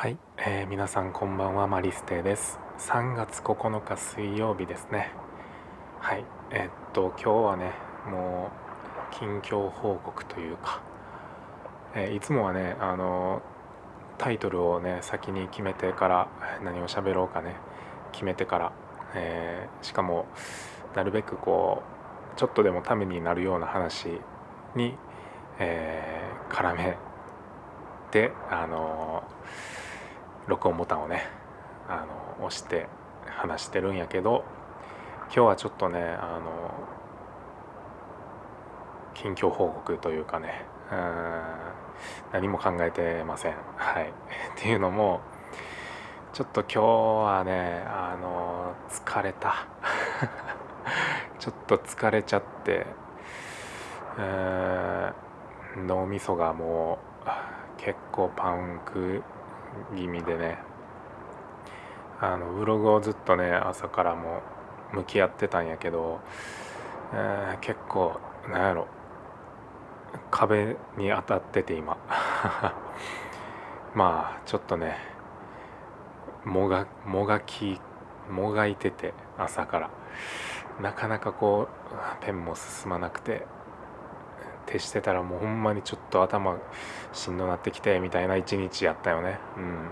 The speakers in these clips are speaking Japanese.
はい、えー、皆さんこんばんはマリステです。3月9日水曜日ですね。はい。えー、っと今日はねもう近況報告というか、えー、いつもはねあのタイトルをね先に決めてから何を喋ろうかね決めてから、えしかもなるべくこうちょっとでもためになるような話に、え絡めてあの録音ボタンをねあの押して話してるんやけど今日はちょっとねあの近況報告というかねうん何も考えてません。はい、っていうのもちょっと今日はねあの疲れた ちょっと疲れちゃって脳みそがもう結構パンク気味でね。あのブログをずっとね朝からも向き合ってたんやけど、えー、結構なんやろ。壁に当たってて今。まあちょっとねもがもがきもがいてて朝から。なかなかこうペンも進まなくて。徹してたらもうほんまにちょっと頭しんどなってきてみたいな一日やったよね。うん。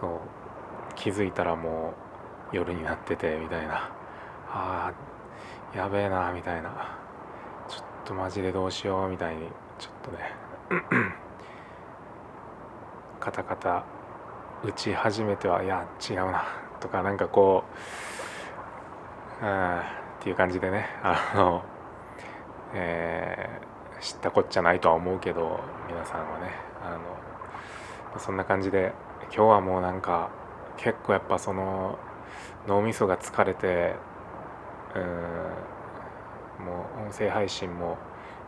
そう。気づいたらもう夜になっててみたいな。あーやべえなみたいな。ちょっとマジでどうしようみたいにちょっとね。カタカタ打ち始めてはいや違うな。とかなんかこううんっていう感じでね。あのえー、知ったこっちゃないとは思うけど皆さんはねあのそんな感じで今日はもうなんか結構やっぱその脳みそが疲れてうんもう音声配信も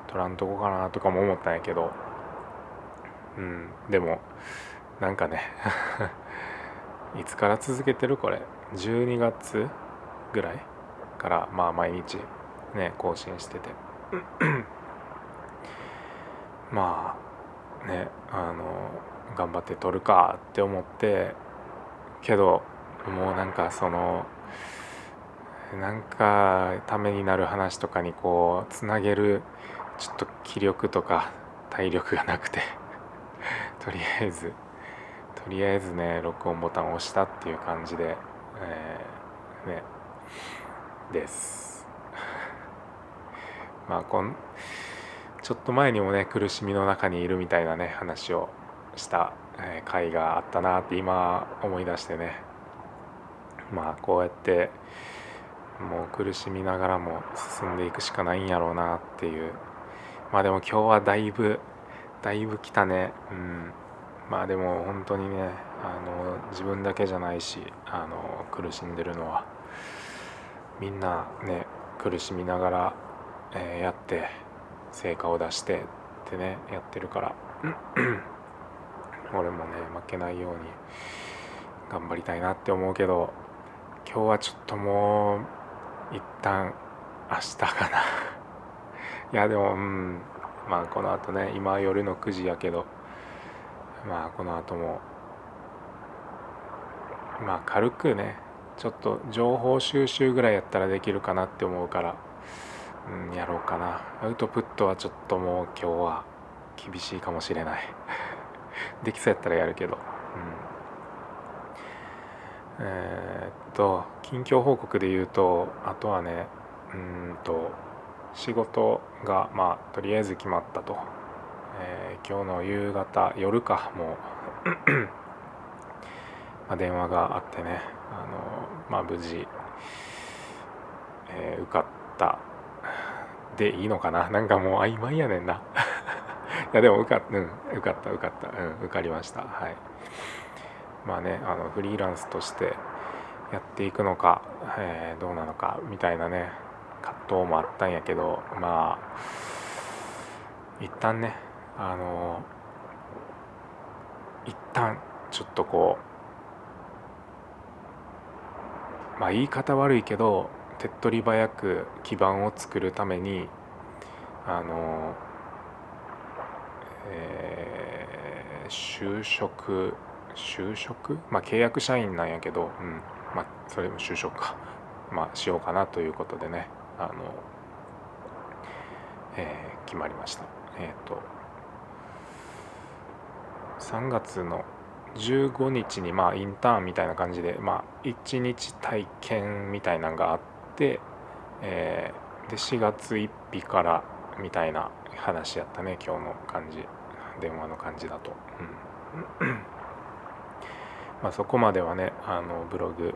取らんとこかなとかも思ったんやけどうんでもなんかね いつから続けてるこれ？12月ぐらいからまあ毎日ね更新してて。まあねあの頑張って撮るかって思ってけどもうなんかそのなんかためになる話とかにこうつなげるちょっと気力とか体力がなくて とりあえずとりあえずね録音ボタンを押したっていう感じで、えー、ねです。まあこんちょっと前にもね苦しみの中にいるみたいなね話をした回があったなって今思い出してね。まあこうやってもう苦しみながらも進んでいくしかないんやろうなっていう。まあでも今日はだいぶだいぶ来たね。うん。まあでも本当にねあの自分だけじゃないしあの苦しんでるのはみんなね苦しみながらえ、やって成果を出してってねやってるから。俺もね負けないように頑張りたいなって思うけど今日はちょっともう一旦明日かな。いやでもうん。まあこのあとね今夜の9時やけどまあこの後もまあ軽くねちょっと情報収集ぐらいやったらできるかなって思うから。うん、やろうかな。アウトプットはちょっともう今日は厳しいかもしれない。できそうやったらやるけど、うん、えー、っと近況報告で言うとあとはねうんと仕事がまあとりあえず決まったと、えー、今日の夕方夜かもう。まあ電話があってねあの、まあ、無事、えー、受かった。でいいのかな？なんかもう曖昧やねんな。いやでも受か,、うん、受かった受かった、うん、受かりました。はい。まあねあのフリーランスとしてやっていくのか、えー、どうなのかみたいなね葛藤もあったんやけどまあ一旦ねあの一旦ちょっとこうまあ言い方悪いけど手っ取り早く基盤を作るためにあの、えー、就職就職？まあ契約社員なんやけど、うん。まあ、それも就職か、まあ、しようかなということでね。あの、えー、決まりました。えっ、ー、と3月の15日にまあインターンみたいな感じで、まあ、1日体験みたいなのがあって、えー、で4月1日からみたいな話やったね今日の感じ電話の感じだと。うん まあ、そこまではねあのブログ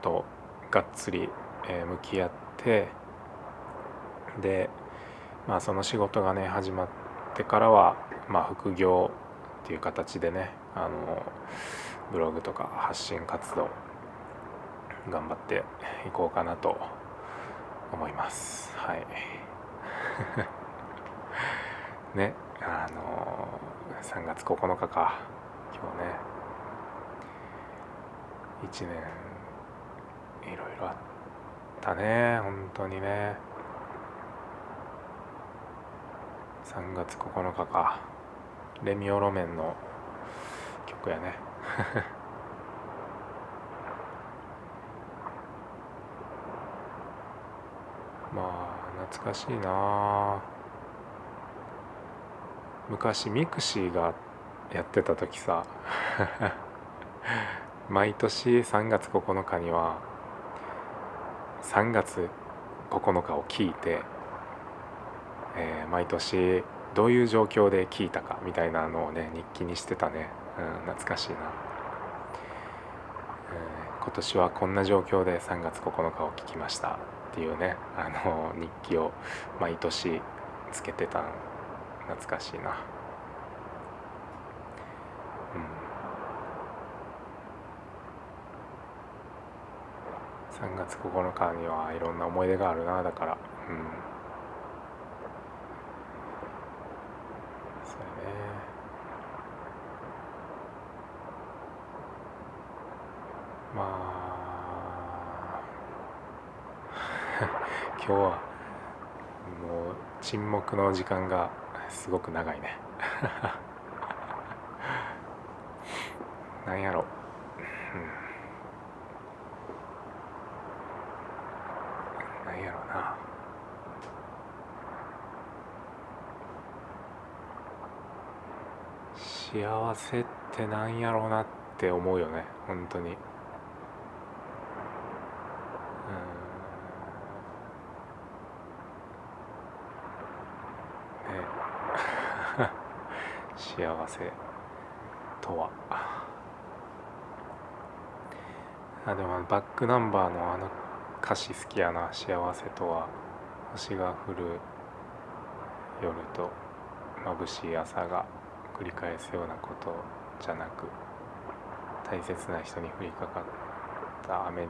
とがっつり、えー、向き合ってで、まあ、その仕事がね始まってからは、まあ、副業っていう形でねあのブログとか発信活動頑張っていこうかなと思います。はい。ねあの3月9日か。今日ね。1年いろいろあったね。本当にね。3月9日か。レミオロメンの曲やねまあ懐かしいな。昔ミクシーがやってた時さ。毎年3月9日には3月9日を聞いて、えー、毎年どういう状況で聞いたかみたいなのをね日記にしてたね、うん、懐かしいな、えー、今年はこんな状況で3月9日を聞きました。っていうねあの日記を毎年つけてた懐かしいな。うん。3月9日にはいろんな思い出があるなだから。うんまあ今日はもう沈黙の時間がすごく長いね。なんやろ、うん、なんやろな。幸せってなんやろうなって思うよね。本当に。幸せとは？あでもバックナンバーのあの歌詞好きやな幸せとは。星が降る夜と眩しい朝が繰り返すようなことじゃなく大切な人に降りかかった雨に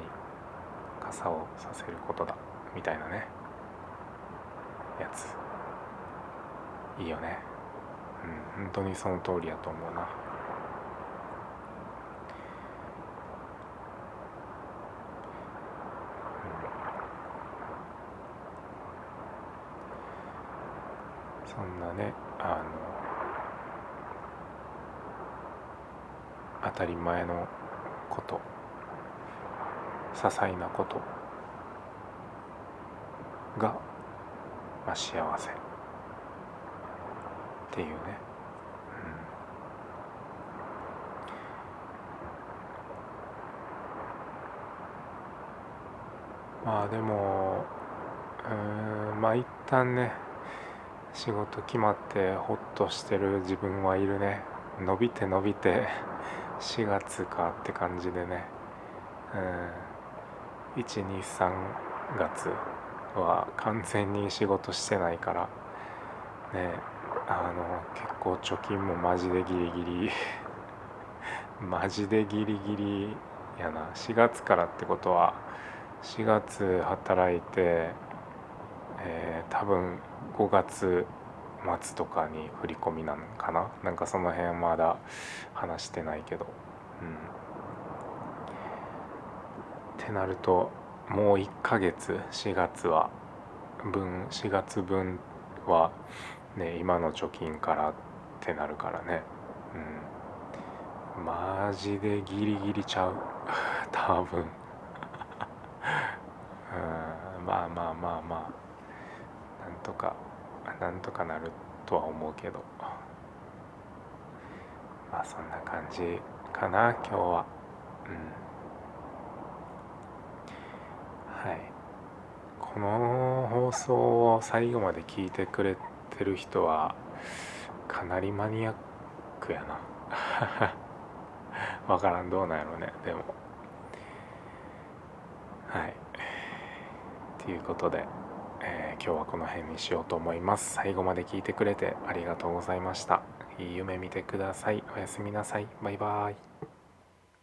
傘をさせることだみたいなねやつ。いいよね。うん本当にその通りやと思うな。そんなねあの当たり前のこと些細なことが、まあ、幸せ。っていうね、うん、まあでもうんまあ一旦ね仕事決まってホッとしてる自分はいるね。伸びて伸びて4月かって感じでね。うん。123月は完全に仕事してないから。ね。あの結構貯金もマジでギリギリ。マジでギリギリやな。4月からってことは4月働いて、えー、多分5月末とかに振り込みなのかな。なんかその辺まだ話してないけど。うん。ってなるともう1ヶ月4月は。分4月分はね今の貯金からってなるからね。うん。マジでギリギリちゃう。多分。うん。まあまあまあまあ。なんとかなんとかなるとは思うけど。まあそんな感じかな今日は。うん。はい。この放送を最後まで聞いてくれてる人はかなりマニアックやな。わからんどうなんやろうね。でも。はい。ということで、えー、今日はこの辺にしようと思います。最後まで聞いてくれてありがとうございました。いい夢見てください。おやすみなさい。バイバーイ。